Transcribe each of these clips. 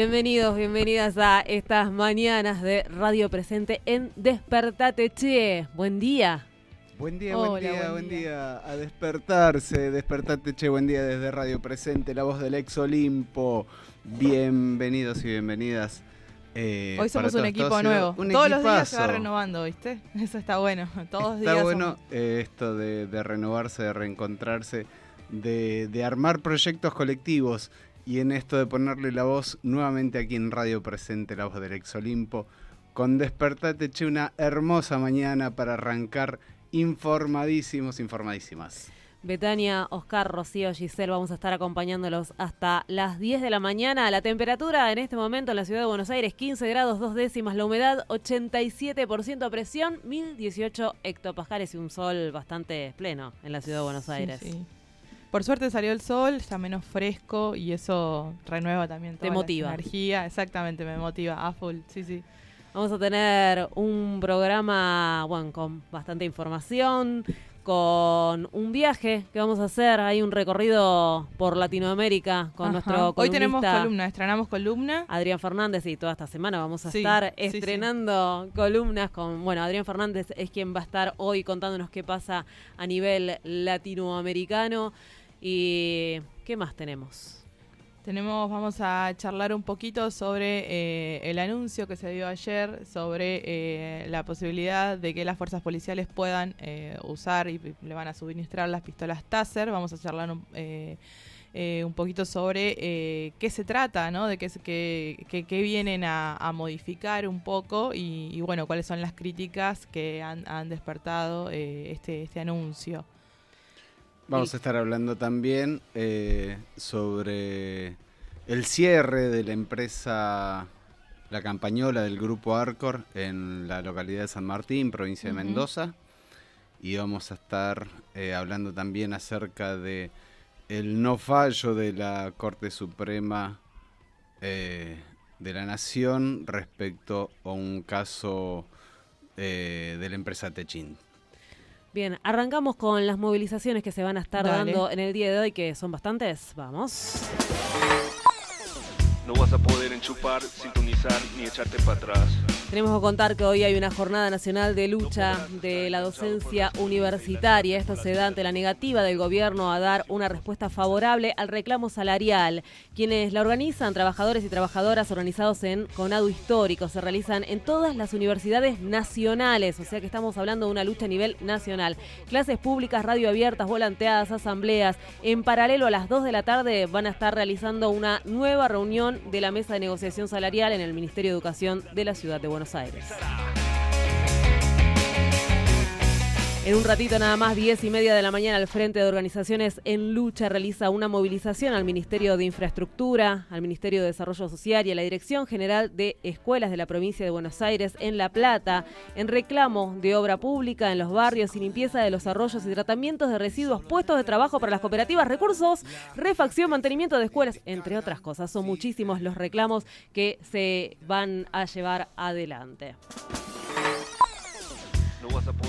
Bienvenidos, bienvenidas a estas mañanas de Radio Presente en Despertate Che. Buen día. Buen día, buen día, buen, día. A despertarse, despertate che, buen día desde Radio Presente, la voz del ex Olimpo. Bienvenidos y bienvenidas. Eh, Hoy somos un equipo nuevo. todos los días se va renovando, ¿viste? Eso está bueno. Todos está bueno eh, esto de, renovarse, de reencontrarse, de, de armar proyectos colectivos y en esto de ponerle la voz nuevamente aquí en Radio Presente, la voz del Ex Olimpo, con Despertate Che, una hermosa mañana para arrancar informadísimos, informadísimas. Betania, Oscar, Rocío, Giselle, vamos a estar acompañándolos hasta las 10 de la mañana. La temperatura en este momento en la ciudad de Buenos Aires, 15 grados, dos décimas, la humedad 87% presión, 1018 hectopascales y un sol bastante pleno en la ciudad de Buenos Aires. Por suerte salió el sol, está menos fresco y eso renueva también toda Te motiva. La energía. Exactamente, me motiva a full. Sí, sí. Vamos a tener un programa, bueno, con bastante información, con un viaje que vamos a hacer. Hay un recorrido por Latinoamérica con nuestro columnista. Hoy tenemos columna, estrenamos columna. Adrián Fernández y toda esta semana vamos a estar estrenando columnas con, bueno, Adrián Fernández es quien va a estar hoy contándonos qué pasa a nivel latinoamericano. ¿Y qué más tenemos? Tenemos, vamos a charlar un poquito sobre eh, el anuncio que se dio ayer sobre eh, la posibilidad de que las fuerzas policiales puedan eh, usar y le van a suministrar las pistolas Taser. Vamos a charlar un, un poquito sobre qué se trata, ¿no? De qué, que, que, vienen a, modificar un poco y, bueno, cuáles son las críticas que han, han despertado este, este anuncio. Vamos a estar hablando también eh, sobre el cierre de la empresa La Campañola del grupo Arcor en la localidad de San Martín, provincia de Mendoza. Y vamos a estar eh, hablando también acerca de el no fallo de la Corte Suprema eh, de la Nación respecto a un caso de la empresa Techint. Bien, arrancamos con las movilizaciones que se van a estar dando en el día de hoy, que son bastantes. Vamos. No vas a poder enchupar, sintonizar ni echarte para atrás. Tenemos que contar que hoy hay una jornada nacional de lucha de la docencia universitaria. Esto se da ante la negativa del gobierno a dar una respuesta favorable al reclamo salarial. Quienes la organizan, trabajadores y trabajadoras organizados en Conado Histórico, se realizan en todas las universidades nacionales. O sea que estamos hablando de una lucha a nivel nacional. Clases públicas, radio abiertas, volanteadas, asambleas. En paralelo a las 2 de la tarde van a estar realizando una nueva reunión de la mesa de negociación salarial en el Ministerio de Educación de la Ciudad de Buenos Aires. Buenos Aires. En un ratito nada más, 10 y media de la mañana, el Frente de Organizaciones en Lucha realiza una movilización al Ministerio de Infraestructura, al Ministerio de Desarrollo Social y a la Dirección General de Escuelas de la Provincia de Buenos Aires en La Plata, en reclamo de obra pública en los barrios y limpieza de los arroyos y tratamientos de residuos, puestos de trabajo para las cooperativas, recursos, refacción, mantenimiento de escuelas, entre otras cosas. Son muchísimos los reclamos que se van a llevar adelante.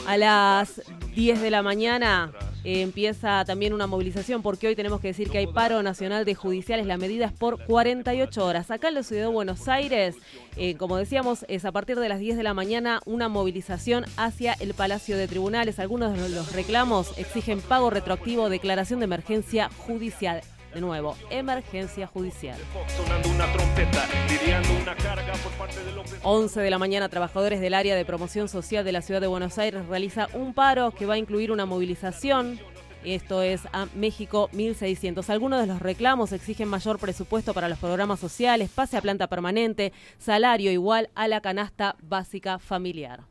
A las 10 de la mañana eh, empieza también una movilización porque hoy tenemos que decir que hay paro nacional de judiciales. La medida es por 48 horas. Acá en la ciudad de Buenos Aires, eh, como decíamos, es a partir de las 10 de la mañana una movilización hacia el Palacio de Tribunales. Algunos de los reclamos exigen pago retroactivo, declaración de emergencia judicial. De nuevo, emergencia judicial. 11 de la mañana, trabajadores del área de promoción social de la ciudad de Buenos Aires realiza un paro que va a incluir una movilización. Esto es a México 1600. Algunos de los reclamos exigen mayor presupuesto para los programas sociales, pase a planta permanente, salario igual a la canasta básica familiar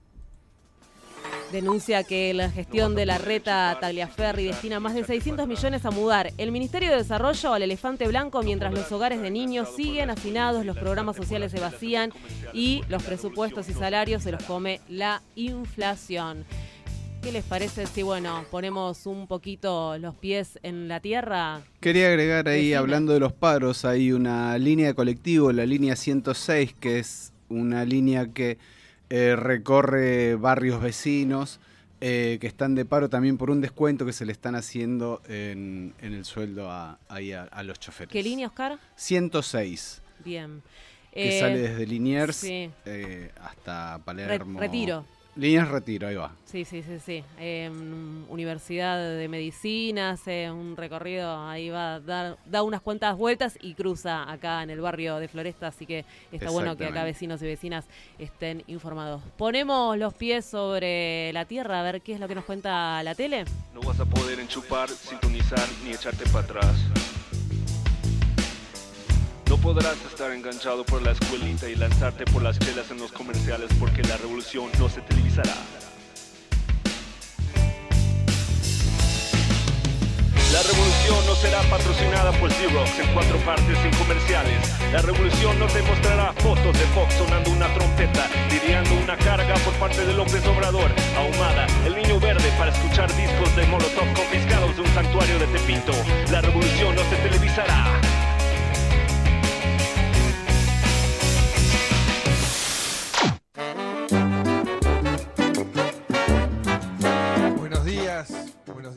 denuncia que la gestión de la reta Tagliaferri destina más de 600 millones a mudar el Ministerio de Desarrollo al elefante blanco mientras los hogares de niños siguen hacinados, los programas sociales se vacían y los presupuestos y salarios se los come la inflación. ¿Qué les parece si, bueno, ponemos un poquito los pies en la tierra? Quería agregar ahí, hablando de los paros, hay una línea de colectivo, la línea 106, que es una línea que eh, recorre barrios vecinos eh, que están de paro también por un descuento que se le están haciendo en, el sueldo a, los choferes. ¿Qué línea, Oscar? 106. Bien. Que sale desde Liniers eh, hasta Palermo. retiro. Líneas Retiro, ahí va. Sí, sí, sí, sí. Universidad de Medicina, hace un recorrido, ahí va a dar, da unas cuantas vueltas y cruza acá en el barrio de Floresta, así que está bueno que acá vecinos y vecinas estén informados. Ponemos los pies sobre la tierra a ver qué es lo que nos cuenta la tele. No vas a poder enchupar, sintonizar ni echarte para atrás. Podrás estar enganchado por la escuelita y lanzarte por las chelas en los comerciales porque la revolución no se televisará. La revolución no será patrocinada por Xerox en cuatro partes sin comerciales. La revolución no te mostrará fotos de Fox sonando una trompeta, lidiando una carga por parte de López Obrador, ahumada, el niño verde para escuchar discos de Molotov confiscados de un santuario de Tepito. La revolución no se televisará.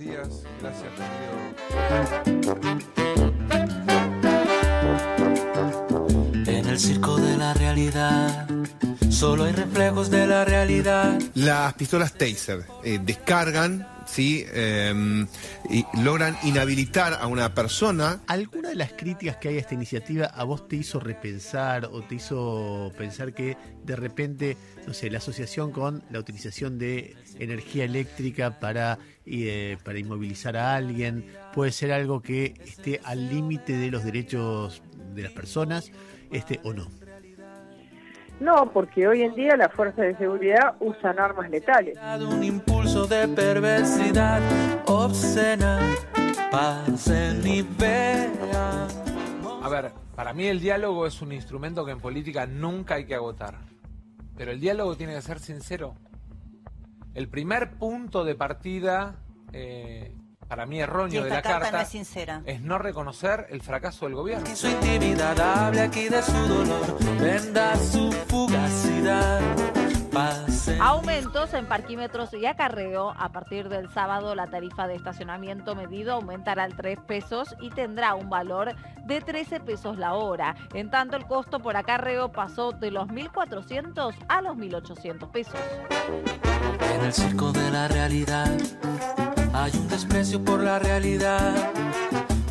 Días. Gracias, En el circo de la realidad, solo hay reflejos de la realidad. Las pistolas Taser eh, descargan ¿sí? Em, y logran inhabilitar a una persona. ¿Alguna de las críticas que hay a esta iniciativa a vos te hizo repensar o te hizo pensar que de repente, no sé, la asociación con la utilización de energía eléctrica para, eh, para inmovilizar a alguien puede ser algo que esté al límite de los derechos de las personas este, o no? No, porque hoy en día las fuerzas de seguridad usan armas letales. Un impulso de perversidad obscena, pasen y vean. A ver, para mí el diálogo es un instrumento que en política nunca hay que agotar. Pero el diálogo tiene que ser sincero. El primer punto de partida eh, para mí erróneo de la carta, es, no reconocer el fracaso del gobierno. su intimidad hable aquí de su dolor, venda su fugacidad. pase. Aumentos en parquímetros y acarreo. A partir del sábado la tarifa de estacionamiento medido aumentará al 3 pesos y tendrá un valor de 13 pesos la hora. En tanto el costo por acarreo pasó de los 1.400 a los 1.800 pesos. En el circo de la realidad hay un desprecio por la realidad,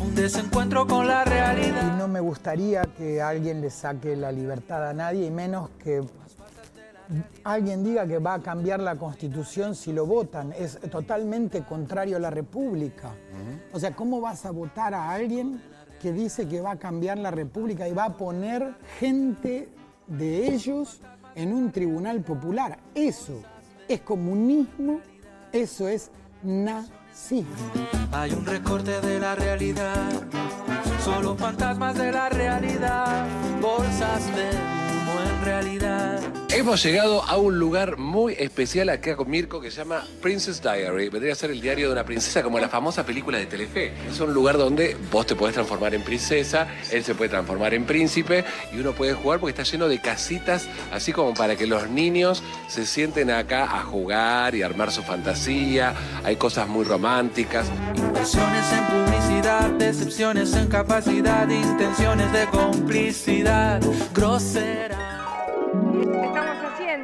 un desencuentro con la realidad. Y no me gustaría que alguien le saque la libertad a nadie, y menos que alguien diga que va a cambiar la constitución si lo votan. Es totalmente contrario a la república. O sea, ¿cómo vas a votar a alguien que dice que va a cambiar la república y va a poner gente de ellos en un tribunal popular? Eso es comunismo, eso es nazismo. Hay un recorte de la realidad, solo fantasmas de la realidad, bolsas de realidad. Hemos llegado a un lugar muy especial acá con Mirko que se llama Princess Diary. Vendría a ser el diario de una princesa como la famosa película de Telefe. Es un lugar donde vos te podés transformar en princesa, él se puede transformar en príncipe y uno puede jugar porque está lleno de casitas, así como para que los niños se sienten acá a jugar y armar su fantasía. Hay cosas muy románticas. Inversiones en publicidad, decepciones en capacidad, intenciones de complicidad, grosera.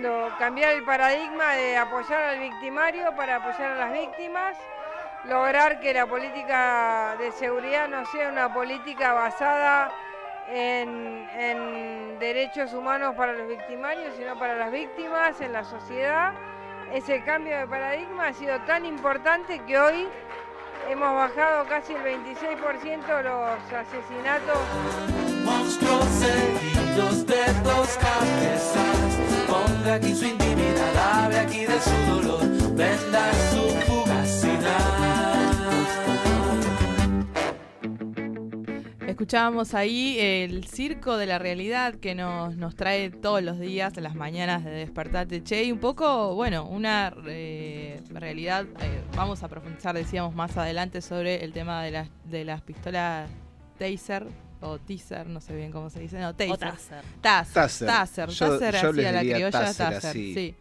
Cambiar el paradigma de apoyar al victimario para apoyar a las víctimas, lograr que la política de seguridad no sea una política basada en, derechos humanos para los victimarios, sino para las víctimas en la sociedad. Ese cambio de paradigma ha sido tan importante que hoy hemos bajado casi el 26% los asesinatos. Monstruos seguidos de dos cabezas. Ponga aquí su intimidad, hable aquí de su dolor, venda su fugacidad. Escuchábamos ahí el circo de la realidad que nos, nos trae todos los días, las mañanas de Despertate Che, y un poco, bueno, una eh, realidad, eh, vamos a profundizar, decíamos más adelante, sobre el tema de las, de las pistolas Taser, o teaser, no sé bien cómo se dice, no, taser. O taser. Taser. Taser. Taser. Yo- Taser, yo así a la criolla, taser. Sí,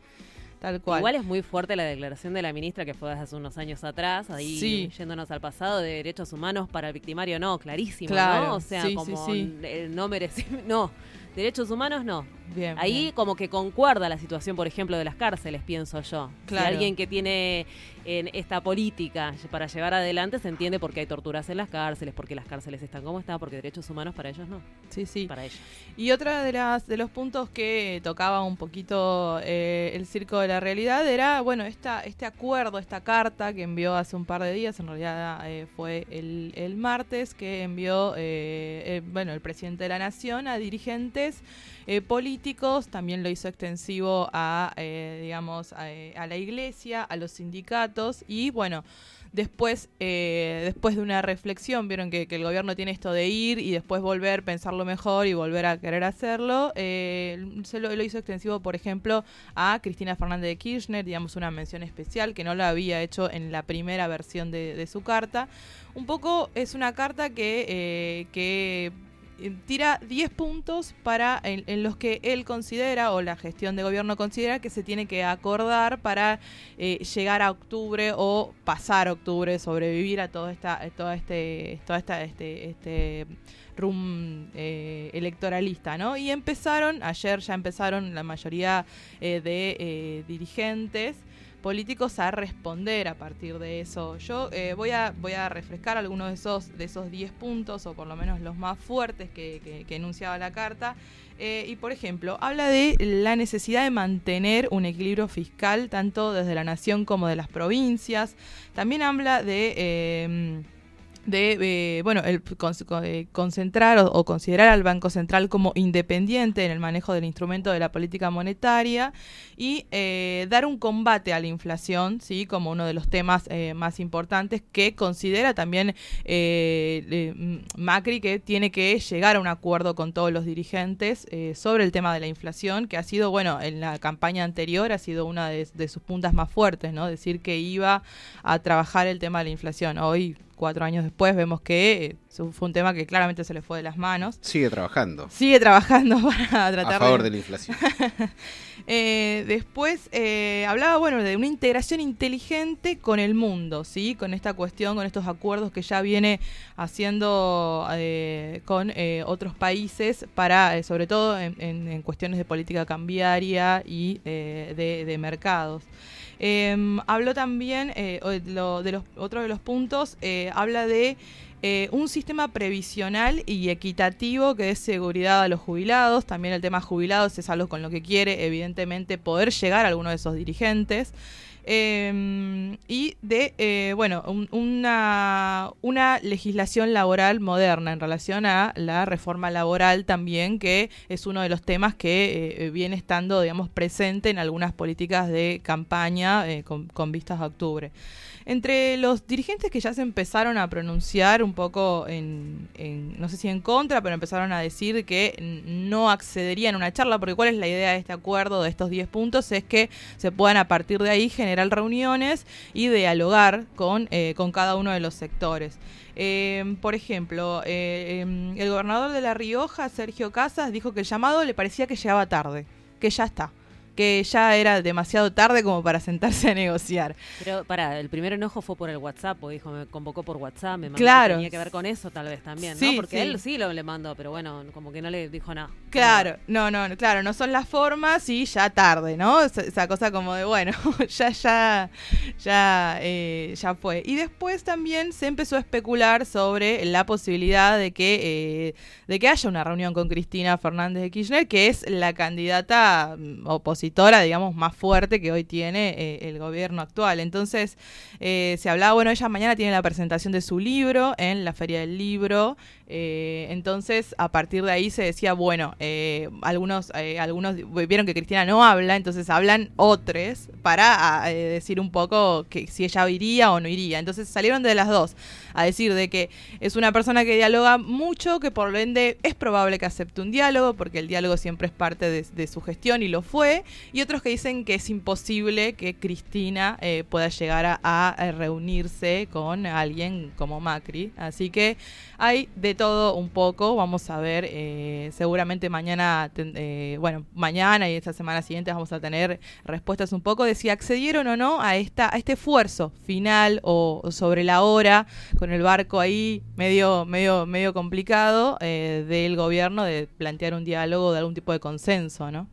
tal cual. Igual es muy fuerte la declaración de la ministra que fue hace unos años atrás, ahí Sí. yéndonos al pasado de derechos humanos para el victimario, no, clarísimo, Claro, ¿no? O sea, sí, como sí. el no merecimiento, no, derechos humanos no. Bien, Ahí bien. como que concuerda la situación, por ejemplo, de las cárceles, pienso yo. Claro. Si alguien que tiene en esta política para llevar adelante se entiende por qué hay torturas en las cárceles, porque las cárceles están como están, porque derechos humanos para ellos no. Sí, sí. Para ellos. Y otra de las de los puntos que tocaba un poquito eh, el circo de la realidad era, bueno, esta, este acuerdo, esta carta que envió hace un par de días, en realidad eh, fue el, el martes, que envió, eh, eh, bueno, el presidente de la nación a dirigentes eh, políticos, también lo hizo extensivo a, eh, digamos, a, eh, a la iglesia, a los sindicatos y, bueno, Después, después de una reflexión, vieron que, el gobierno tiene esto de ir y después volver, pensarlo mejor y volver a querer hacerlo. se lo, hizo extensivo, por ejemplo, a Cristina Fernández de Kirchner, digamos una mención especial que no lo había hecho en la primera versión de, su carta. Un poco es una carta que, que tira 10 puntos para en, los que él considera o la gestión de gobierno considera que se tiene que acordar para eh, llegar a octubre o pasar octubre, sobrevivir a todo esta, este, toda esta, este, este rum eh, electoralista, ¿no? Y empezaron, ayer ya empezaron la mayoría eh, de eh, dirigentes políticos a responder a partir de eso. Yo eh, voy a voy a refrescar algunos de esos de esos 10 puntos o por lo menos los más fuertes que, que- enunciaba la carta. Eh, y por ejemplo, habla de la necesidad de mantener un equilibrio fiscal tanto desde la nación como de las provincias. También habla de eh, de eh, bueno el con- eh, concentrar o, considerar al Banco Central como independiente en el manejo del instrumento de la política monetaria y eh, dar un combate a la inflación sí como uno de los temas eh, más importantes que considera también eh, Macri que tiene que llegar a un acuerdo con todos los dirigentes sobre el tema de la inflación que ha sido bueno en la campaña anterior ha sido una de, de sus puntas más fuertes no decir que iba a trabajar el tema de la inflación. Hoy cuatro años después, vemos que eh, fue un tema que claramente se le fue de las manos. Sigue trabajando. Sigue trabajando para tratar A favor de la inflación. Eh, después eh, hablaba, bueno, de una integración inteligente con el mundo, ¿sí? Con esta cuestión, con estos acuerdos que ya viene haciendo eh, con otros países para, sobre todo en, en- en cuestiones de política cambiaria y eh, de, de mercados. Eh, habló también, eh, lo- de los, otro de los puntos, eh, habla de eh, un sistema previsional y equitativo que dé seguridad a los jubilados. También el tema jubilados es algo con lo que quiere, evidentemente, poder llegar a alguno de esos dirigentes. Eh, y de, eh, bueno, un- una, una legislación laboral moderna en relación a la reforma laboral también, que es uno de los temas que eh, viene estando, digamos, presente en algunas políticas de campaña eh, con, con vistas a octubre. Entre los dirigentes que ya se empezaron a pronunciar un poco en, no sé si en contra, pero empezaron a decir que no accederían a una charla, porque cuál es la idea de este acuerdo, de estos 10 puntos, es que se puedan a partir de ahí generar reuniones y dialogar con, eh, con cada uno de los sectores. Eh, por ejemplo, eh, em, el gobernador de La Rioja, Sergio Casas, dijo que el llamado le parecía que llegaba tarde, que ya está, que ya era demasiado tarde como para sentarse a negociar. Pero para, el primer enojo fue por el WhatsApp, porque dijo, me convocó por WhatsApp, me mandó, Claro. tenía que ver con eso tal vez también, Sí, ¿no? Porque sí. él sí lo le mandó, pero bueno, como que no le dijo nada. Claro, no, no, claro, no son las formas y ya tarde, ¿no? Esa, cosa como de, bueno, ya, ya, ya, eh, ya fue. Y después también se empezó a especular sobre la posibilidad de que, eh, de que haya una reunión con Cristina Fernández de Kirchner, que es la candidata mm, opositora, digamos, más fuerte que hoy tiene eh, el gobierno actual. Entonces, eh, se hablaba, bueno, ella mañana tiene la presentación de su libro en la Feria del Libro. Eh, entonces, a partir de ahí se decía, bueno, eh, algunos, eh, algunos vieron que Cristina no habla, entonces hablan otros para decir un poco que si ella iría o no iría. Entonces salieron de las dos a decir de que es una persona que dialoga mucho, que por lo ende es probable que acepte un diálogo, porque el diálogo siempre es parte de, su gestión y lo fue, y otros que dicen que es imposible que Cristina pueda llegar a, a reunirse con alguien como Macri. Así que hay de todo un poco, vamos a ver, eh, seguramente mañana, eh, bueno, mañana y esta semana siguiente vamos a tener respuestas un poco de si accedieron o no a, esta, a este esfuerzo final o, o sobre la hora, con el barco ahí medio, medio, medio complicado eh, del gobierno de plantear un diálogo de algún tipo de consenso, ¿no?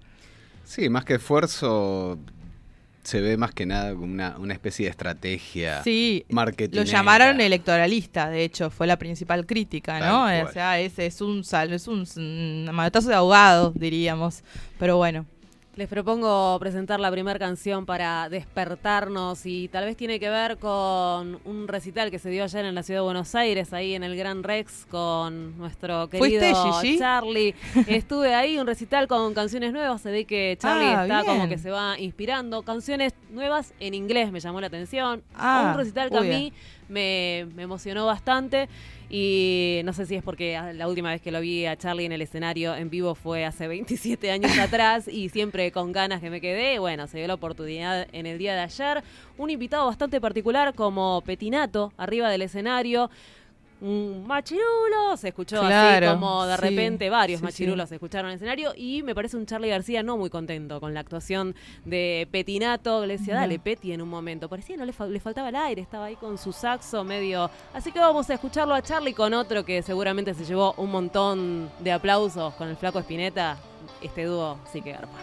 Sí, más que esfuerzo, se ve más que nada como una, una especie de estrategia Sí, marketing. Lo llamaron electoralista, de hecho, fue la principal crítica, ¿no? O sea, es, es un sal, es un, manotazo de ahogado, diríamos. Pero bueno. Les propongo presentar la primera canción para despertarnos y tal vez tiene que ver con un recital que se dio ayer en la ciudad de Buenos Aires, ahí en el Gran Rex con nuestro ¿Fuiste, querido Gigi? Charlie. Estuve ahí, un recital con canciones nuevas, se ve que Charlie Ah, está bien. como que se va inspirando. Canciones nuevas en inglés me llamó la atención. Ah, un recital que a mí me, me emocionó bastante y no sé si es porque la última vez que lo vi a Charlie en el escenario en vivo fue hace 27 años atrás y siempre con ganas que me quedé. Bueno, se dio la oportunidad en el día de ayer. Un invitado bastante particular como Petinato arriba del escenario. Un machirulo, se escuchó Claro, así como de sí, repente varios sí, machirulos sí. se escucharon en el escenario y me parece un Charlie García no muy contento con la actuación de Petinato. Le decía, No. dale, Peti, en un momento. Parecía no le, fa- le faltaba el aire, estaba ahí con su saxo medio. Así que vamos a escucharlo a Charlie con otro que seguramente se llevó un montón de aplausos con el flaco Espineta. Este dúo sí que garpa.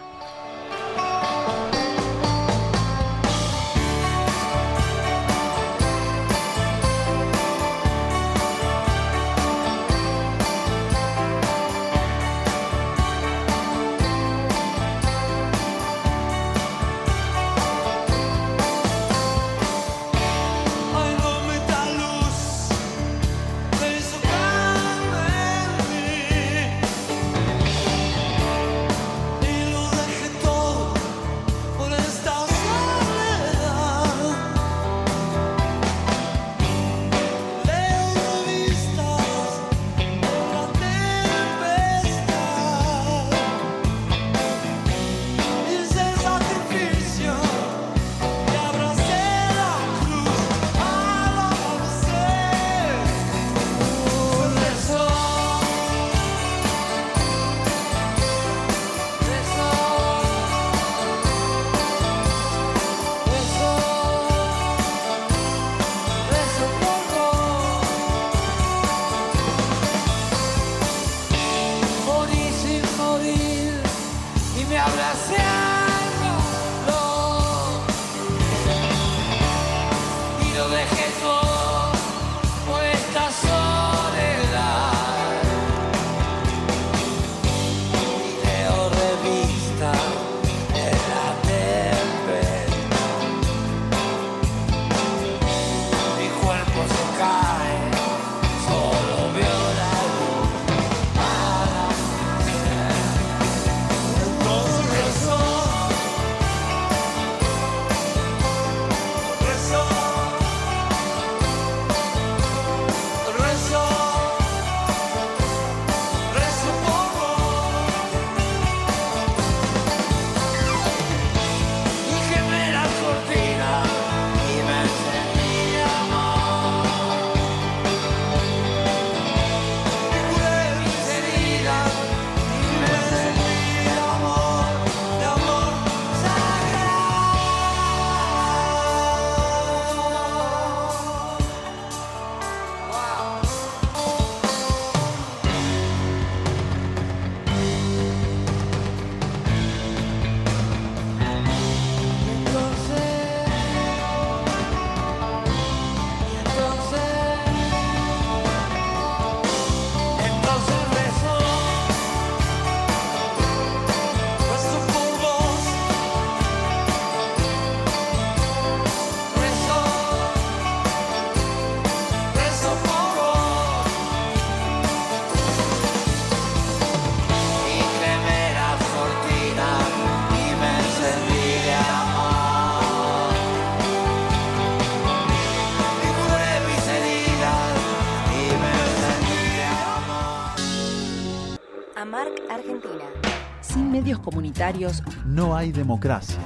Comunitarios No hay democracia.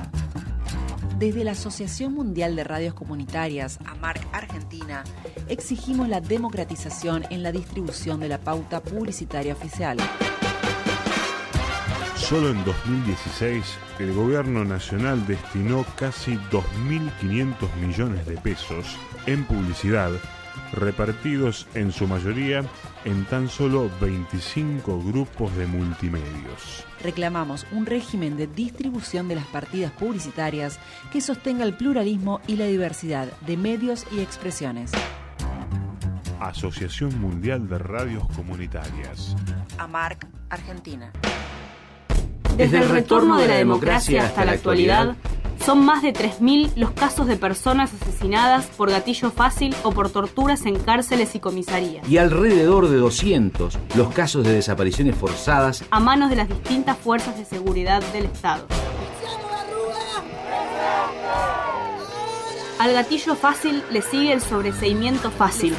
Desde la Asociación Mundial de Radios Comunitarias, AMARC Argentina, exigimos la democratización en la distribución de la pauta publicitaria oficial. Solo en 2016, el gobierno nacional destinó casi 2.500 millones de pesos en publicidad, repartidos en su mayoría en tan solo 25 grupos de multimedios. Reclamamos un régimen de distribución de las partidas publicitarias que sostenga el pluralismo y la diversidad de medios y expresiones. Asociación Mundial de Radios Comunitarias. AMARC Argentina. Desde el retorno de la democracia hasta la actualidad, son más de 3.000 los casos de personas asesinadas por gatillo fácil o por torturas en cárceles y comisarías, y alrededor de 200 los casos de desapariciones forzadas a manos de las distintas fuerzas de seguridad del Estado. Al gatillo fácil le sigue el sobreseimiento fácil,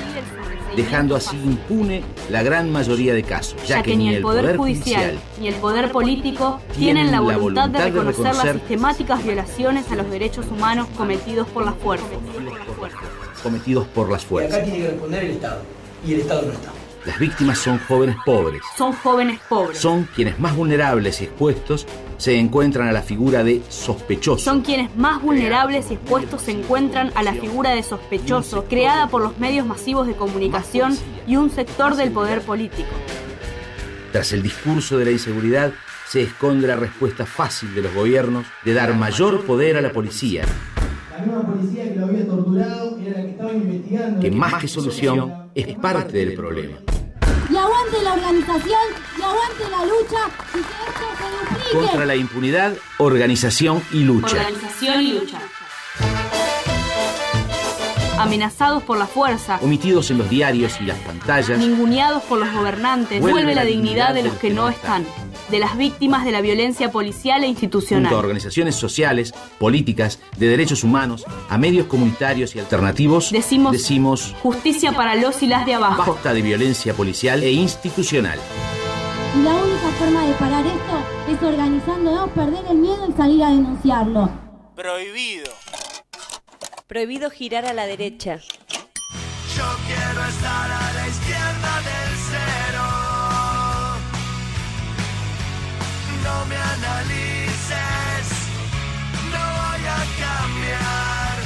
dejando así impune la gran mayoría de casos, ya que ni el Poder Judicial ni el Poder Político tienen la voluntad de reconocer las sistemáticas violaciones a los derechos humanos cometidos por las fuerzas. cometidos por las Y acá fuerzas. tiene que responder el Estado. Y el Estado no está. Las víctimas son jóvenes pobres, Son jóvenes pobres. son quienes más vulnerables y expuestos se encuentran a la figura de sospechoso. Son quienes más vulnerables y expuestos se encuentran a la figura de sospechoso, creada por los medios masivos de comunicación y un sector del poder político. Tras el discurso de la inseguridad se esconde la respuesta fácil de los gobiernos de dar mayor poder a la policía, La misma policía que lo había torturado era la que estaba investigando. que más que solución es parte del problema. Y aguante la organización, y aguante la lucha, y que esto se duplique. Contra la impunidad, organización y lucha. Organización y lucha. Amenazados por la fuerza, Omitidos en los diarios y las pantallas, ninguneados por los gobernantes, Vuelve vuelve la dignidad de los que no están, de las víctimas de la violencia policial e junto institucional. a organizaciones sociales, políticas, de derechos humanos, a medios comunitarios y alternativos, Decimos- decimos Justicia para los y las de abajo. basta de violencia policial e institucional. Y la única forma de parar esto es organizándonos, perder el miedo y salir a denunciarlo. Prohibido. Prohibido girar a la derecha. Yo quiero estar a la izquierda del cero. No me analices, no voy a cambiar.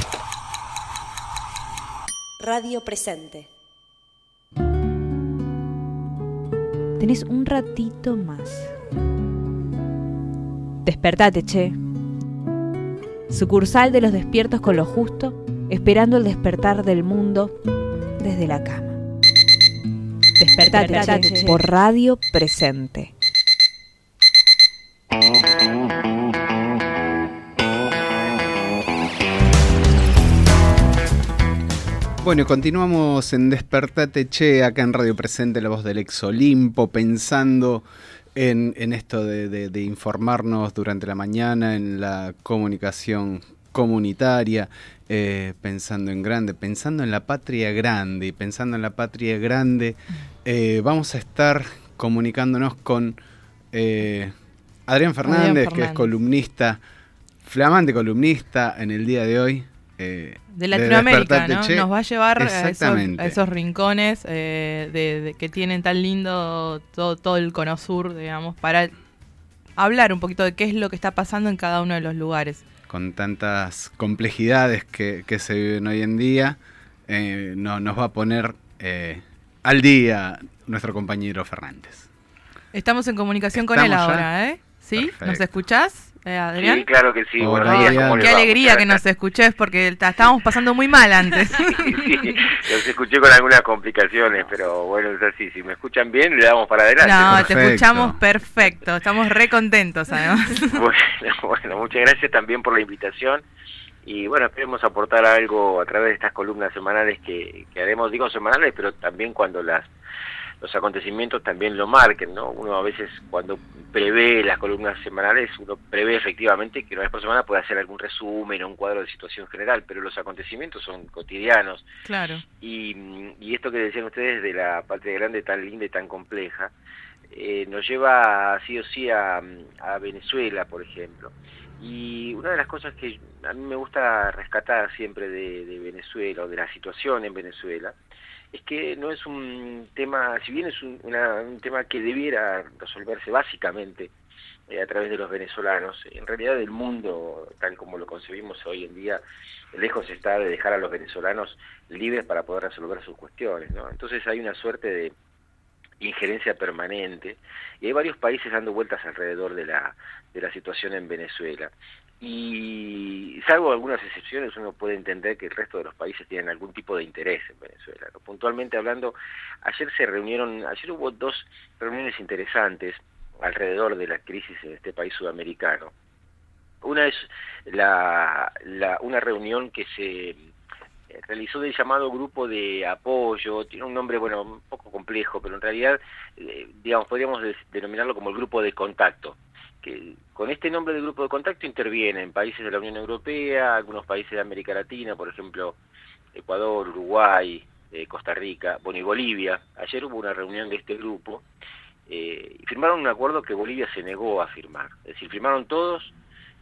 Radio presente. Tenés un ratito más. Despertate, che. Sucursal de los despiertos con lo justo, esperando el despertar del mundo desde la cama. Despertate, Despertate, che, che. por radio presente. Bueno, y continuamos en Despertate Che, acá en Radio Presente, la voz del ex Olimpo, pensando en, en esto de, de- de informarnos durante la mañana, en la comunicación comunitaria, eh, pensando en grande, pensando en la patria grande, y pensando en la patria grande, eh, vamos a estar comunicándonos con eh, Adrián Fernández, que es columnista, flamante columnista en el día de hoy. Eh, de Latinoamérica, Despertate ¿no? Che. Nos va a llevar a esos, Exactamente. a esos rincones eh, de, de- que tienen tan lindo todo, todo el cono sur, digamos, para hablar un poquito de qué es lo que está pasando en cada uno de los lugares. con tantas complejidades que, que se viven hoy en día, eh, no, nos va a poner eh, al día nuestro compañero Fernández. Estamos en comunicación con él ahora, ¿eh? ¿Sí? ¿Nos escuchás, eh, Adrián? Sí, claro que sí. Hola, Buenos días, Adrián. ¿cómo les Qué va? alegría que nos escuches porque estábamos pasando muy mal antes. Sí, los escuché con algunas complicaciones, pero bueno, es así. Si me escuchan bien, le damos para adelante. No, te escuchamos perfecto. Estamos re contentos, además. Bueno, bueno, muchas gracias también por la invitación. Y bueno, esperemos aportar algo a través de estas columnas semanales que, que haremos, digo semanales, pero también cuando las los acontecimientos también lo marquen, ¿no? Uno a veces cuando prevé las columnas semanales, uno prevé efectivamente que una vez por semana puede hacer algún resumen o un cuadro de situación general, pero los acontecimientos son cotidianos. Claro. Y, y esto que decían ustedes de la patria grande tan linda y tan compleja, eh, nos lleva sí o sí a, a Venezuela, por ejemplo. Y una de las cosas que a mí me gusta rescatar siempre de, de Venezuela o de la situación en Venezuela es que no es un tema, si bien es un, una- un tema que debiera resolverse básicamente eh, a través de los venezolanos, en realidad el mundo, tal como lo concebimos hoy en día, lejos está de dejar a los venezolanos libres para poder resolver sus cuestiones, ¿no? Entonces hay una suerte de injerencia permanente y hay varios países dando vueltas alrededor de la, de la situación en Venezuela. Y salvo algunas excepciones, uno puede entender que el resto de los países tienen algún tipo de interés en Venezuela. Puntualmente hablando, ayer se reunieron, ayer hubo dos reuniones interesantes alrededor de la crisis en este país sudamericano. Una es la, una reunión que se eh, realizó del llamado grupo de apoyo, tiene un nombre, bueno, un poco complejo, pero en realidad, eh, digamos, podríamos denominarlo como el grupo de contacto, que con este nombre de grupo de contacto intervienen países de la Unión Europea, algunos países de América Latina, por ejemplo, Ecuador, Uruguay, eh, Costa Rica, bueno, y Bolivia. Ayer hubo una reunión de este grupo eh, y firmaron un acuerdo que Bolivia se negó a firmar. Es decir, firmaron todos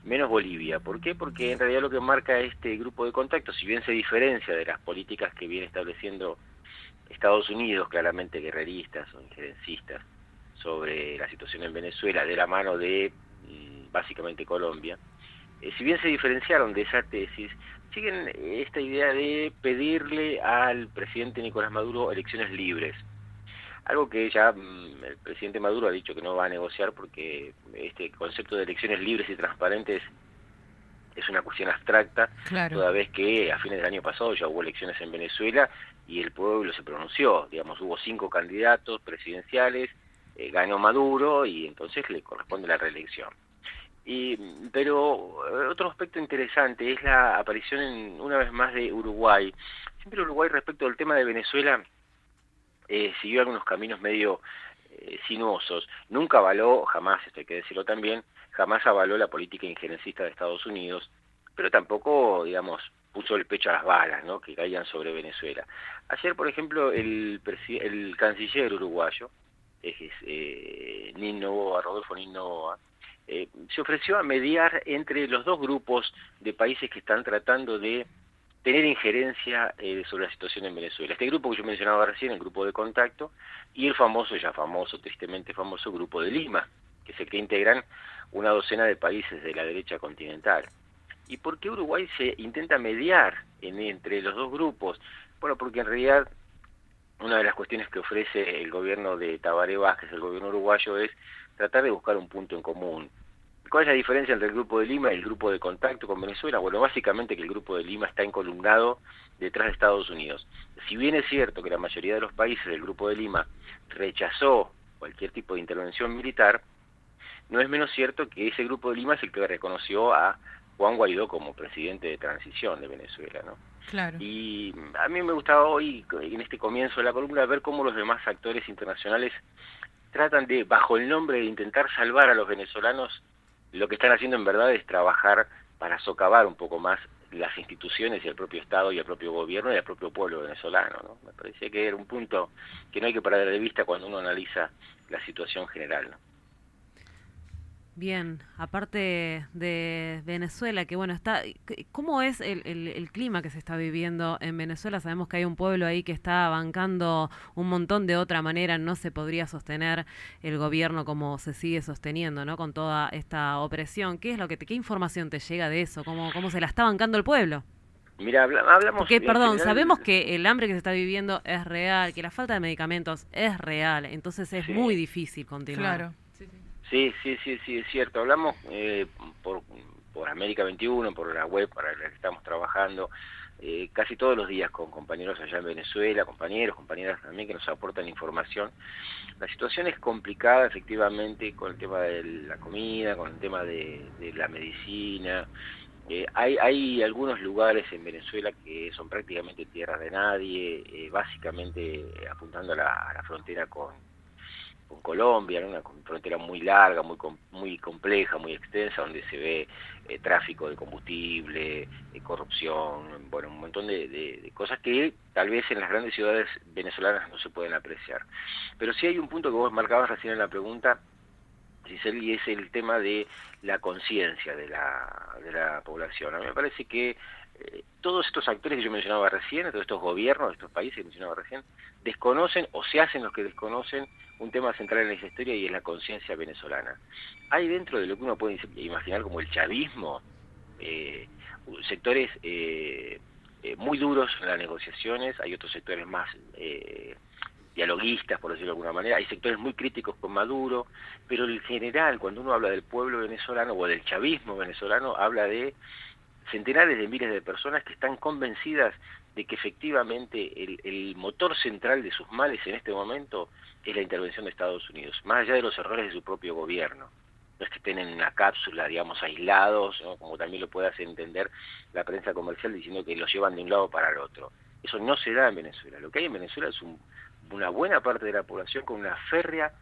menos Bolivia. ¿Por qué? Porque en realidad lo que marca este grupo de contacto, si bien se diferencia de las políticas que viene estableciendo Estados Unidos, claramente guerreristas o injerencistas, sobre la situación en Venezuela, de la mano de mm, básicamente Colombia, eh, si bien se diferenciaron de esa tesis, siguen esta idea de pedirle al presidente Nicolás Maduro elecciones libres. Algo que ya mm, el presidente Maduro ha dicho que no va a negociar porque este concepto de elecciones libres y transparentes es una cuestión abstracta, Claro. toda vez que a fines del año pasado ya hubo elecciones en Venezuela y el pueblo se pronunció. Digamos, hubo cinco candidatos presidenciales, eh, ganó Maduro y entonces le corresponde la reelección. Y, pero eh, otro aspecto interesante es la aparición en- una vez más de Uruguay. Siempre Uruguay respecto al tema de Venezuela eh, siguió algunos caminos medio eh, sinuosos. Nunca avaló, jamás, esto hay que decirlo también, jamás avaló la política injerencista de Estados Unidos, pero tampoco, digamos, puso el pecho a las balas, ¿no? Que caían sobre Venezuela. Ayer, por ejemplo, el, el canciller uruguayo, eh, Rodolfo eh, se ofreció a mediar entre los dos grupos de países que están tratando de tener injerencia eh, sobre la situación en Venezuela. Este grupo que yo mencionaba recién, el grupo de contacto, y el famoso, ya famoso, tristemente famoso grupo de Lima, que es el que integran una docena de países de la derecha continental. ¿Y por qué Uruguay se intenta mediar en, entre los dos grupos? Bueno, porque en realidad una de las cuestiones que ofrece el gobierno de Tabaré Vázquez, el gobierno uruguayo, es tratar de buscar un punto en común. ¿Cuál es la diferencia entre el Grupo de Lima y el Grupo de Contacto con Venezuela? Bueno, básicamente que el Grupo de Lima está encolumnado detrás de Estados Unidos. Si bien es cierto que la mayoría de los países del Grupo de Lima rechazó cualquier tipo de intervención militar, no es menos cierto que ese Grupo de Lima es el que reconoció a Juan Guaidó como presidente de transición de Venezuela, ¿no? Y a mí me gustaba hoy, en este comienzo de la columna, ver cómo los demás actores internacionales tratan de, bajo el nombre de intentar salvar a los venezolanos, lo que están haciendo en verdad es trabajar para socavar un poco más las instituciones y el propio Estado y el propio gobierno y el propio pueblo venezolano. ¿no? Me parecía que era un punto que no hay que perder de vista cuando uno analiza la situación general. Bien, aparte de Venezuela, que bueno, está, ¿cómo es el, el, el, clima que se está viviendo en Venezuela? Sabemos que hay un pueblo ahí que está bancando un montón de otra manera, no se podría sostener el gobierno como se sigue sosteniendo, ¿no? Con toda esta opresión. ¿Qué es lo que te, qué información te llega de eso? ¿Cómo, cómo se la está bancando el pueblo? Mira, hablamos... Porque, perdón, general... sabemos que el hambre que se está viviendo es real, que la falta de medicamentos es real, entonces es sí. muy difícil continuar. Claro. Sí, sí, sí, sí, es cierto. Hablamos eh, por, América 21, por la web para la que estamos trabajando, eh, casi todos los días con compañeros allá en Venezuela, compañeros, compañeras también que nos aportan información. La situación es complicada efectivamente con el tema de la comida, con el tema de, la medicina. Eh, hay, hay algunos lugares en Venezuela que son prácticamente tierra de nadie, eh, básicamente apuntando a la, a la frontera con, con Colombia, una frontera muy larga, muy muy compleja, muy extensa, donde se ve eh, tráfico de combustible, eh, corrupción, bueno, un montón de, cosas que tal vez en las grandes ciudades venezolanas no se pueden apreciar. Pero sí hay un punto que vos marcabas recién en la pregunta, Giselle, y es el tema de la conciencia de la, de la población. A mí me parece que todos estos actores que yo mencionaba recién, todos estos gobiernos de estos países que mencionaba recién, desconocen o se hacen los que desconocen un tema central en esa historia y es la conciencia venezolana. Hay dentro de lo que uno puede imaginar como el chavismo, eh, sectores eh, eh, muy duros en las negociaciones, hay otros sectores más eh, dialoguistas, por decirlo de alguna manera, hay sectores muy críticos con Maduro, pero en general, cuando uno habla del pueblo venezolano o del chavismo venezolano, habla de centenares de miles de personas que están convencidas de que efectivamente el, motor central de sus males en este momento es la intervención de Estados Unidos, más allá de los errores de su propio gobierno. No es que estén en una cápsula, digamos, aislados, como también lo puede hacer entender la prensa comercial diciendo que los llevan de un lado para el otro. Eso no se da en Venezuela. Lo que hay en Venezuela es un, una buena parte de la población con una férrea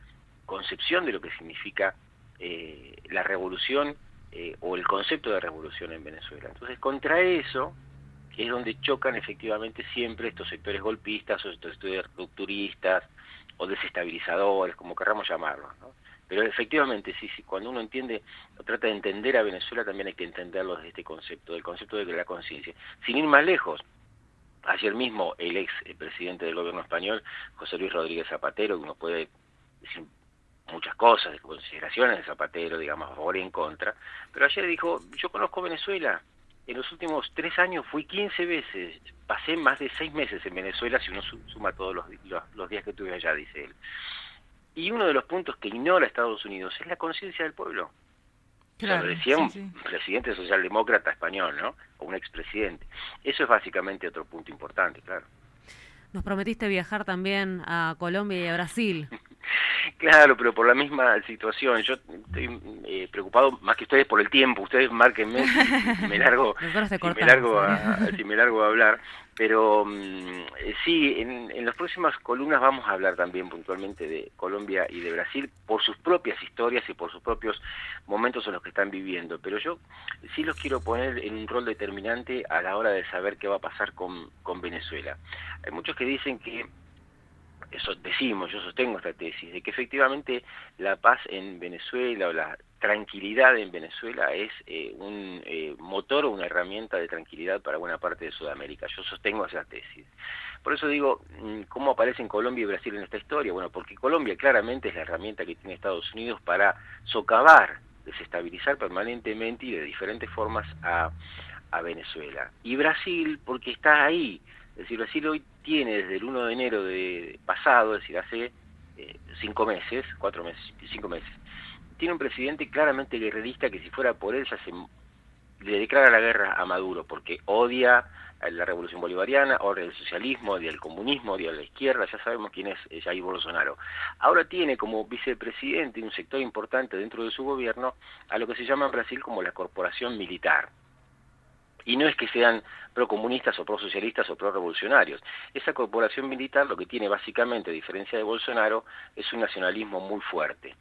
concepción de lo que significa eh, la revolución eh, o el concepto de revolución en Venezuela. Entonces, contra eso es donde chocan efectivamente siempre estos sectores golpistas o estos sectores rupturistas o desestabilizadores, como querramos llamarlos. ¿no? Pero efectivamente, sí, sí, cuando uno entiende o trata de entender a Venezuela, también hay que entenderlo desde este concepto, del concepto de la conciencia. Sin ir más lejos, ayer mismo el ex presidente del gobierno español, José Luis Rodríguez Zapatero, que uno puede decir cosas, de consideraciones de Zapatero, digamos, a favor y en contra, pero ayer dijo, yo conozco Venezuela, en los últimos tres años fui 15 veces, pasé más de seis meses en Venezuela, si uno suma todos los, los, los días que estuve allá, dice él. Y uno de los puntos que ignora Estados Unidos es la conciencia del pueblo. Claro, lo decía sí, un sí. presidente socialdemócrata español, ¿no? O un expresidente. Eso es básicamente otro punto importante, claro. Nos prometiste viajar también a Colombia y a Brasil. Claro, pero por la misma situación. Yo estoy eh, preocupado más que ustedes por el tiempo. Ustedes márquenme si me largo, si me largo, a, si me largo a hablar. Pero mm, eh, sí, en, en las próximas columnas vamos a hablar también puntualmente de Colombia y de Brasil por sus propias historias y por sus propios momentos en los que están viviendo. Pero yo sí los quiero poner en un rol determinante a la hora de saber qué va a pasar con, con Venezuela. Hay muchos que dicen que eso decimos, yo sostengo esta tesis, de que efectivamente la paz en Venezuela o la tranquilidad en Venezuela es eh, un eh, motor o una herramienta de tranquilidad para buena parte de Sudamérica. Yo sostengo esa tesis. Por eso digo, mm, ¿cómo aparecen Colombia y Brasil en esta historia? Bueno, porque Colombia claramente es la herramienta que tiene Estados Unidos para socavar, desestabilizar permanentemente y de diferentes formas a, a Venezuela. Y Brasil, porque está ahí, es decir, Brasil hoy tiene desde el 1 de enero de pasado, es decir, hace eh, cinco meses, cuatro meses, cinco meses, tiene un presidente claramente guerrerista que si fuera por él ya se le declara la guerra a Maduro porque odia la revolución bolivariana, odia el socialismo, odia el comunismo, odia la izquierda, ya sabemos quién es eh, Jair Bolsonaro. Ahora tiene como vicepresidente un sector importante dentro de su gobierno a lo que se llama en Brasil como la corporación militar. Y no es que sean procomunistas o prosocialistas o pro-revolucionarios. Esa corporación militar lo que tiene básicamente, a diferencia de Bolsonaro, es un nacionalismo muy fuerte.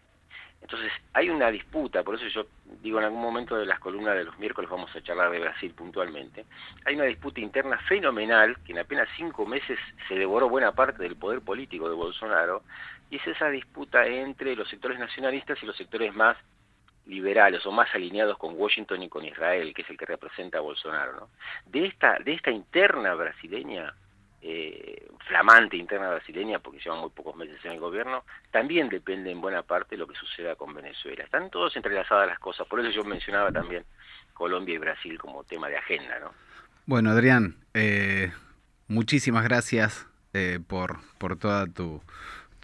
Entonces, hay una disputa, por eso yo digo en algún momento de las columnas de los miércoles vamos a charlar de Brasil puntualmente, hay una disputa interna fenomenal que en apenas cinco meses se devoró buena parte del poder político de Bolsonaro, y es esa disputa entre los sectores nacionalistas y los sectores más liberales o más alineados con Washington y con Israel, que es el que representa a Bolsonaro. ¿no? De, esta, de esta interna brasileña, eh, flamante interna brasileña, porque llevan muy pocos meses en el gobierno, también depende en buena parte lo que suceda con Venezuela. Están todos entrelazadas las cosas, por eso yo mencionaba también Colombia y Brasil como tema de agenda. ¿no? Bueno, Adrián, eh, muchísimas gracias eh, por, por toda tu,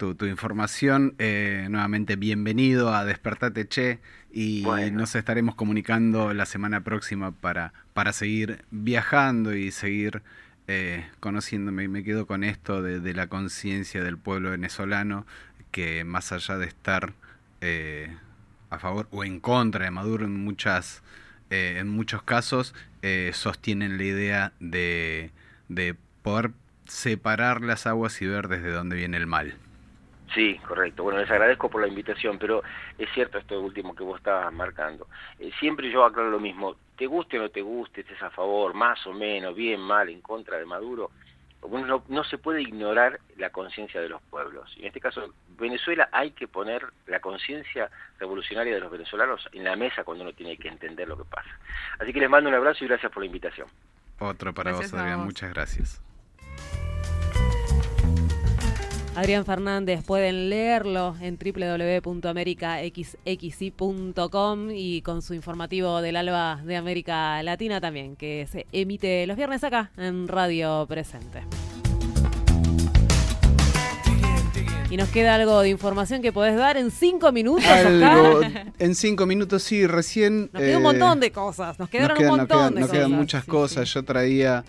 tu, tu información. Eh, nuevamente, bienvenido a Despertate Che y nos estaremos comunicando la semana próxima para, para seguir viajando y seguir eh, conociéndome. Me quedo con esto de, de la conciencia del pueblo venezolano que más allá de estar eh, a favor o en contra de Maduro en muchas eh, en muchos casos sostienen la idea de, de poder separar las aguas y ver desde dónde viene el mal. Sí, correcto. Bueno, les agradezco por la invitación, pero es cierto esto último que vos estabas marcando. Eh, siempre yo aclaro lo mismo, te guste o no te guste, estés a favor, más o menos, bien, mal, en contra de Maduro, uno no, no se puede ignorar la conciencia de los pueblos. Y en este caso, Venezuela hay que poner la conciencia revolucionaria de los venezolanos en la mesa cuando uno tiene que entender lo que pasa. Así que les mando un abrazo y gracias por la invitación. Otro para Gracias vos, Adrián. vos. Muchas gracias. Adrián Fernández, pueden leerlo en www.americaxxi.com y con su informativo del Alba de América Latina también, que se emite los viernes acá en Radio Presente. Y nos queda algo de información que podés dar en cinco minutos, Algo, en cinco minutos, sí, recién... Nos queda un eh, montón de cosas, nos quedaron nos quedan, un nos montón quedan- de nos cosas. quedan muchas Sí, cosas. sí. Yo traía,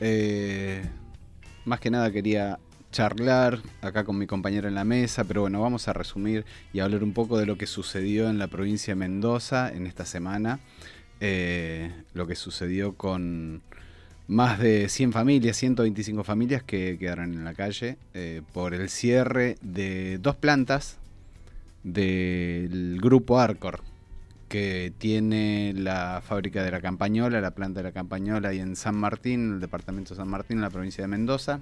eh, más que nada quería charlar acá con mi compañero en la mesa, pero bueno, vamos a resumir y hablar un poco de lo que sucedió en la provincia de Mendoza en esta semana. Eh, lo que sucedió con más de 100 familias, 125 familias que quedaron en la calle eh, por el cierre de dos plantas del grupo Arcor, que tiene la fábrica de la Campañola, la planta de la Campañola y en San Martín, el departamento de San Martín, en la provincia de Mendoza,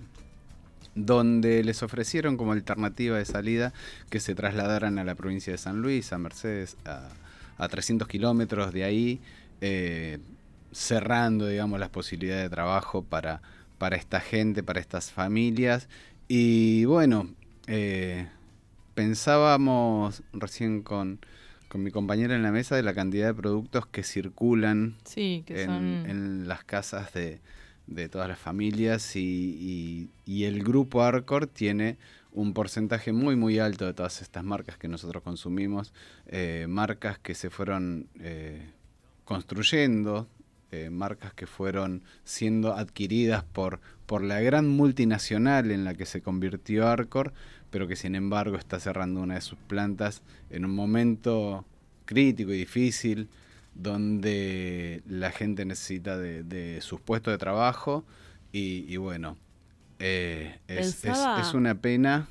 donde les ofrecieron como alternativa de salida que se trasladaran a la provincia de San Luis, a Mercedes, a, a 300 kilómetros de ahí, eh, cerrando, digamos, las posibilidades de trabajo para, para esta gente, para estas familias. Y bueno, eh, pensábamos recién con, con mi compañera en la mesa de la cantidad de productos que circulan Sí, que en, son- en las casas de, de todas las familias y, el grupo Arcor tiene un porcentaje muy muy alto de todas estas marcas que nosotros consumimos, eh, marcas que se fueron eh, construyendo, eh, marcas que fueron siendo adquiridas por, por la gran multinacional en la que se convirtió Arcor, pero que sin embargo está cerrando una de sus plantas en un momento crítico y difícil, donde la gente necesita de, de sus puestos de trabajo y, y bueno, eh, es, Pensaba- es una pena.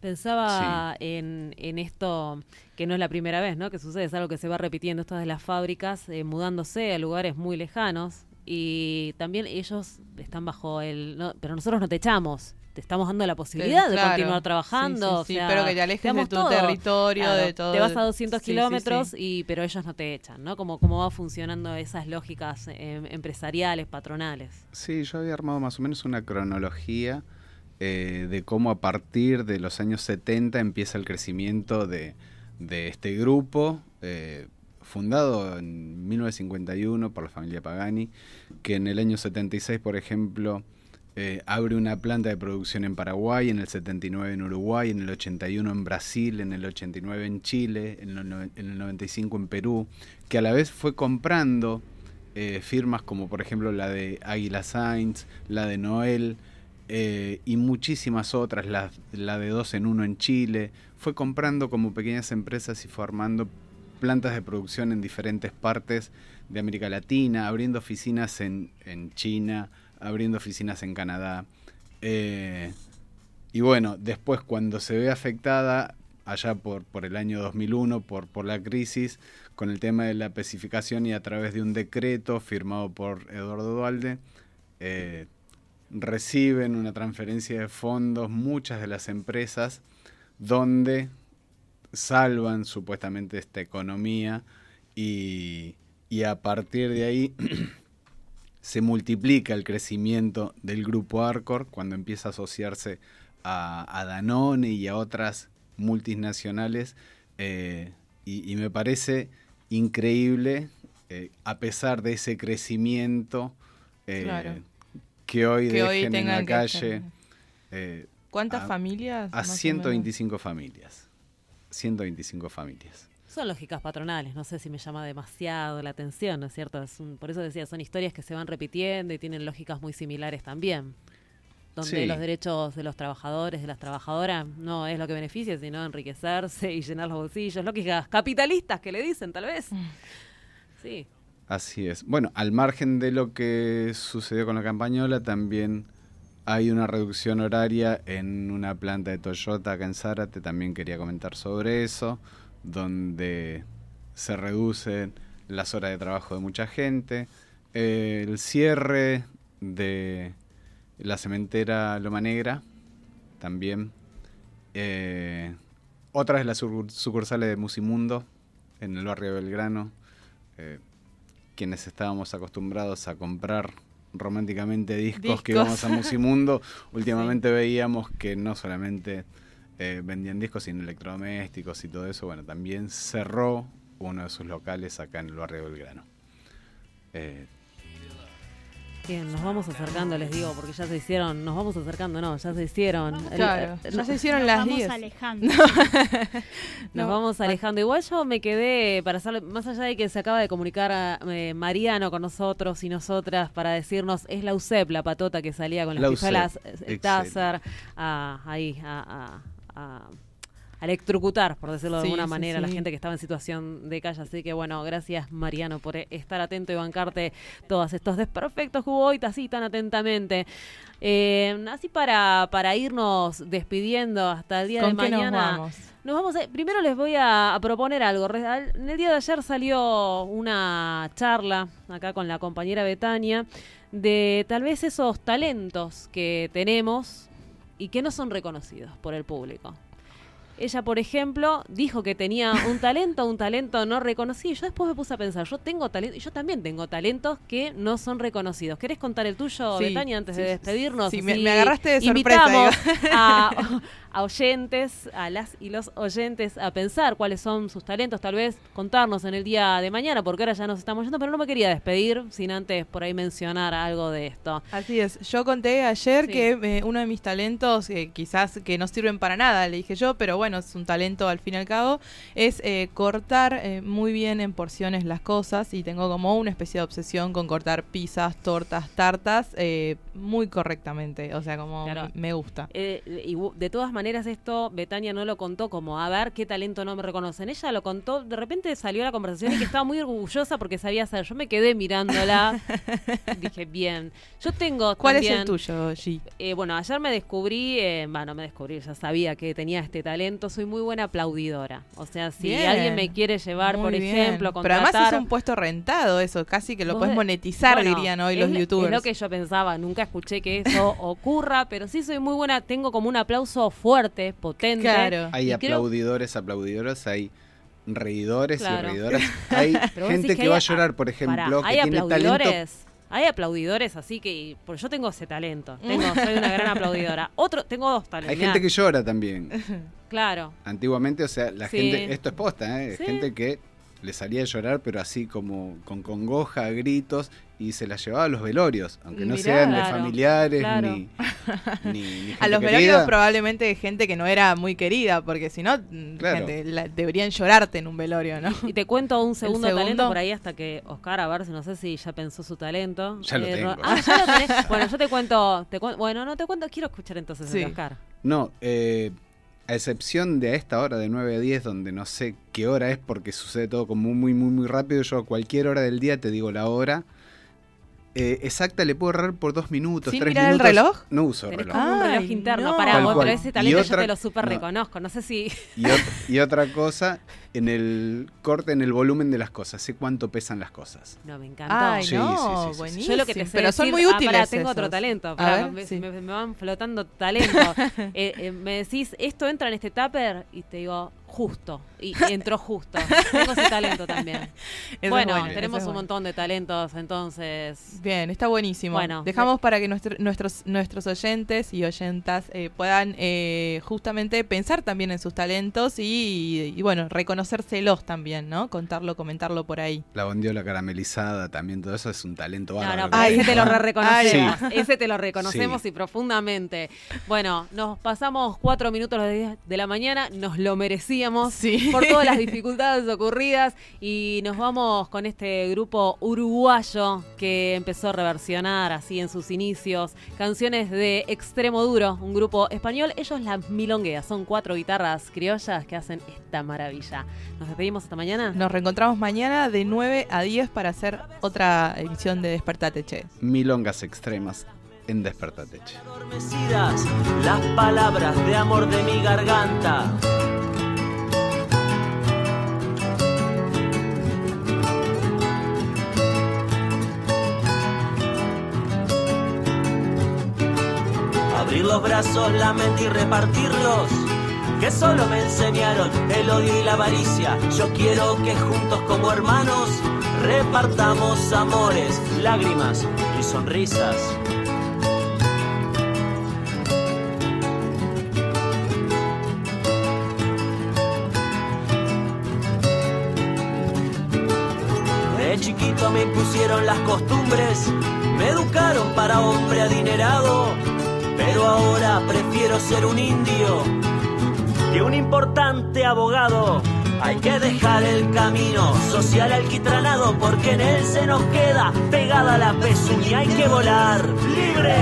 Pensaba en, en esto, que no es la primera vez ¿no? que sucede, es algo que se va repitiendo, esto de las fábricas eh, mudándose a lugares muy lejanos y también ellos están bajo el... no, pero nosotros no te echamos, te estamos dando la posibilidad de claro. continuar trabajando. Sí, sí, sí, o sea, pero que te alejes de tu todo. territorio, de todo. Te vas a 200 Sí, sí, kilómetros, sí. y pero ellos no te echan, ¿no? Como cómo va funcionando esas lógicas eh, empresariales, patronales. Sí, yo había armado más o menos una cronología eh, de cómo a partir de los años 70 empieza el crecimiento de, de este grupo, eh, fundado en 1951 por la familia Pagani, que en el año 76, por ejemplo, eh, abre una planta de producción en Paraguay, en el 79 en Uruguay, en el 81 en Brasil, en el 89 en Chile, en en el 95 en Perú, que a la vez fue comprando eh, firmas como por ejemplo la de Águila Sainz, la de Noel eh, y muchísimas otras, la, la de dos en uno en Chile, fue comprando como pequeñas empresas y formando plantas de producción en diferentes partes de América Latina, abriendo oficinas en, en China, abriendo oficinas en Canadá. Eh, y bueno, después cuando se ve afectada, allá por, por el año 2001, por, por la crisis, con el tema de la especificación y a través de un decreto firmado por Eduardo Dualde, eh, reciben una transferencia de fondos muchas de las empresas donde salvan supuestamente esta economía y, y a partir de ahí se multiplica el crecimiento del grupo Arcor cuando empieza a asociarse a, a Danone y a otras multinacionales eh, y, y me parece increíble eh, a pesar de ese crecimiento eh, Claro. que hoy Que hoy dejen en la calle ¿Cuántas a- familias? a más o 125 familias 125 familias Son lógicas patronales, no sé si me llama demasiado la atención, ¿no es cierto? Es un- por eso decía, son historias que se van repitiendo y tienen lógicas muy similares también. Donde Sí. los derechos de los trabajadores, de las trabajadoras, no es lo que beneficia, sino enriquecerse y llenar los bolsillos. Lógicas capitalistas que le dicen, tal vez. Sí. Así es. Bueno, al margen de lo que sucedió con la campañola, también hay una reducción horaria en una planta de Toyota acá en Zárate. También quería comentar sobre eso, donde se reducen las horas de trabajo de mucha gente. Eh, el cierre de la cementera Loma Negra, también. Eh, otra de las sucur- sucursales de Musimundo, en el barrio de Belgrano. Eh, quienes estábamos acostumbrados a comprar románticamente discos, que íbamos a Musimundo, últimamente veíamos que no solamente eh, vendían discos, sino electrodomésticos y todo eso. Bueno, también cerró uno de sus locales acá en el barrio de Belgrano. Eh, Bien, nos vamos acercando, les digo, porque ya se hicieron, nos vamos acercando, no, ya se hicieron. El- Claro, eh, ya no- se hicieron las 10. Nos No, vamos alejando. Igual yo me quedé, para hacer, más allá de que se acaba de comunicar a, eh, Mariano con nosotros y nosotras para decirnos, es la USEP, la patota que salía con La las pistolas eh, excelente. Taser, a, ahí, a, a- a- a electrocutar, por decirlo de Sí, alguna sí, manera, a la sí. gente que estaba en situación de calle. Así que bueno, gracias Mariano por eh, estar atento y bancarte todos estos desperfectos que hubo hoy así tan atentamente. Eh, así para, para irnos despidiendo hasta el día ¿Con de qué nos mañana. vamos? Nos vamos a- primero les voy a, a proponer algo. En el día de ayer salió una charla acá con la compañera Betania de tal vez esos talentos que tenemos y que no son reconocidos por el público. Ella, por ejemplo, dijo que tenía un talento, un talento no reconocido. Yo después me puse a pensar, yo tengo talento, y yo también tengo talentos que no son reconocidos. ¿Querés contar el tuyo, Sí, Betania, antes sí, de despedirnos? sí, me- agarraste de sorpresa, Invitamos a, a oyentes, a las y los oyentes, a pensar cuáles son sus talentos, tal vez contarnos en el día de mañana, porque ahora ya nos estamos yendo, pero no me quería despedir sin antes por ahí mencionar algo de esto. Así es, yo conté ayer Sí. que eh, uno de mis talentos, eh, quizás que no sirven para nada, le dije yo, pero bueno, es un talento al fin y al cabo, es eh, cortar muy bien en porciones las cosas y tengo como una especie de obsesión con cortar pizzas, tortas, tartas, muy correctamente, o sea, como Claro. me gusta. Y de todas maneras esto Betania no lo contó como a ver qué talento no me reconocen. Ella lo contó, de repente salió la conversación y que estaba muy orgullosa porque sabía hacer. Yo me quedé mirándola, dije bien. Yo tengo ¿Cuál es también- el tuyo, G? Eh, bueno, ayer me descubrí, eh, bueno, me descubrí, ya sabía que tenía este talento, soy muy buena aplaudidora. O sea, si Bien. alguien me quiere llevar, por bien. ejemplo, Pero además contratar... es un puesto rentado eso, casi que lo puedes de- monetizar, Bueno, dirían hoy es los lo- youtubers. Es lo que yo pensaba, nunca escuché que eso ocurra, pero sí soy muy buena, tengo como un aplauso fuerte, potente. Hay y creo- aplaudidores, aplaudidoras, hay reidores Claro. y reidoras. Hay gente que, hay va a llorar, por ejemplo, Pará, hay que tiene talento. aplaudidores. Hay aplaudidores, así que porque yo tengo ese talento. Tengo, soy una gran aplaudidora. Otro, tengo dos talentos. Hay mirá. gente que llora también. Claro. Antiguamente, o sea, la Sí. gente, esto es posta, ¿eh? Sí. gente que le salía a llorar, pero así como con congoja, gritos, y se la llevaba a los velorios, aunque no Mirá, sean de claro, familiares claro. ni, ni, ni A los querida. velorios probablemente de gente que no era muy querida, porque si no, mm, Claro. gente, la- deberían llorarte en un velorio, ¿no? Y te cuento un segundo, segundo? talento por ahí hasta que Oscar, a ver si no sé si ya pensó su talento. Ya lo Eh, tengo. Ah, ya lo tenés. bueno, yo te cuento, te cuen- bueno, no te cuento, quiero escuchar entonces el Sí. de Oscar. No, eh, a excepción de a esta hora de 9 a 10, donde no sé qué hora es porque sucede todo como muy, muy, muy rápido, yo a cualquier hora del día te digo la hora. eh, exacta le puedo errar por dos minutos, ¿Sin tres mirar el minutos. reloj? No uso Tenés reloj. como un reloj Ay, interno. no. Vos, cual. pero ese talento otra- yo te lo súper no. reconozco. No sé si. Y, ot- y otra cosa, en el corte, en el volumen de las cosas. Sé cuánto pesan las cosas. No, me encantó. Ay, Sí, no, sí, sí, buenísimo. Yo lo que te sé Pero son muy ah, útiles pará, tengo otro talento. A pará, ver, me, sí. me- me van flotando talentos. Eh, eh, me decís, esto entra en este tupper y te digo, justo. Y entró justo. Tengo ese talento también. bueno, tenemos es un bueno. montón de talentos, entonces. Bien, está buenísimo. Bueno, Dejamos para que nuestro- nuestros, nuestros oyentes y oyentas eh, puedan eh, justamente pensar también en sus talentos y, y, bueno, reconocérselos también, ¿no? Contarlo, comentarlo por ahí. La bondiola caramelizada, también todo eso es un talento No, bárbaro. no, ese te lo re reconocemos. Sí. Ese te lo reconocemos Sí. y profundamente. Bueno, nos pasamos cuatro minutos de la mañana, nos lo merecíamos Sí. por todas las dificultades ocurridas y nos vamos con este grupo uruguayo que empezó a reversionar así en sus inicios canciones de Extremo Duro, un grupo español. Ellos las milongueas, son cuatro guitarras criollas que hacen esta maravilla. Nos despedimos hasta mañana. Nos reencontramos mañana de 9 a 10 para hacer otra edición de Despertate Che. Milongas extremas en Despertate. Che. adormecidas las palabras de amor de mi garganta. Abrir los brazos, la mente y repartirlos. Que solo me enseñaron el odio y la avaricia. Yo quiero que juntos como hermanos repartamos amores, lágrimas y sonrisas. De chiquito me impusieron las costumbres, me educaron para hombre adinerado, pero ahora prefiero ser un indio que un importante abogado. Hay que dejar el camino social alquitranado porque en él se nos queda pegada la pezuña. Hay que volar libre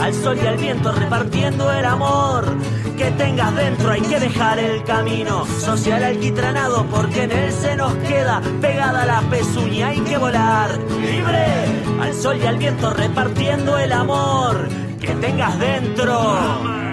al sol y al viento repartiendo el amor que tengas dentro. Hay que dejar el camino social alquitranado porque en él se nos queda pegada la pezuña. Hay que volar libre al sol y al viento repartiendo el amor que tengas dentro.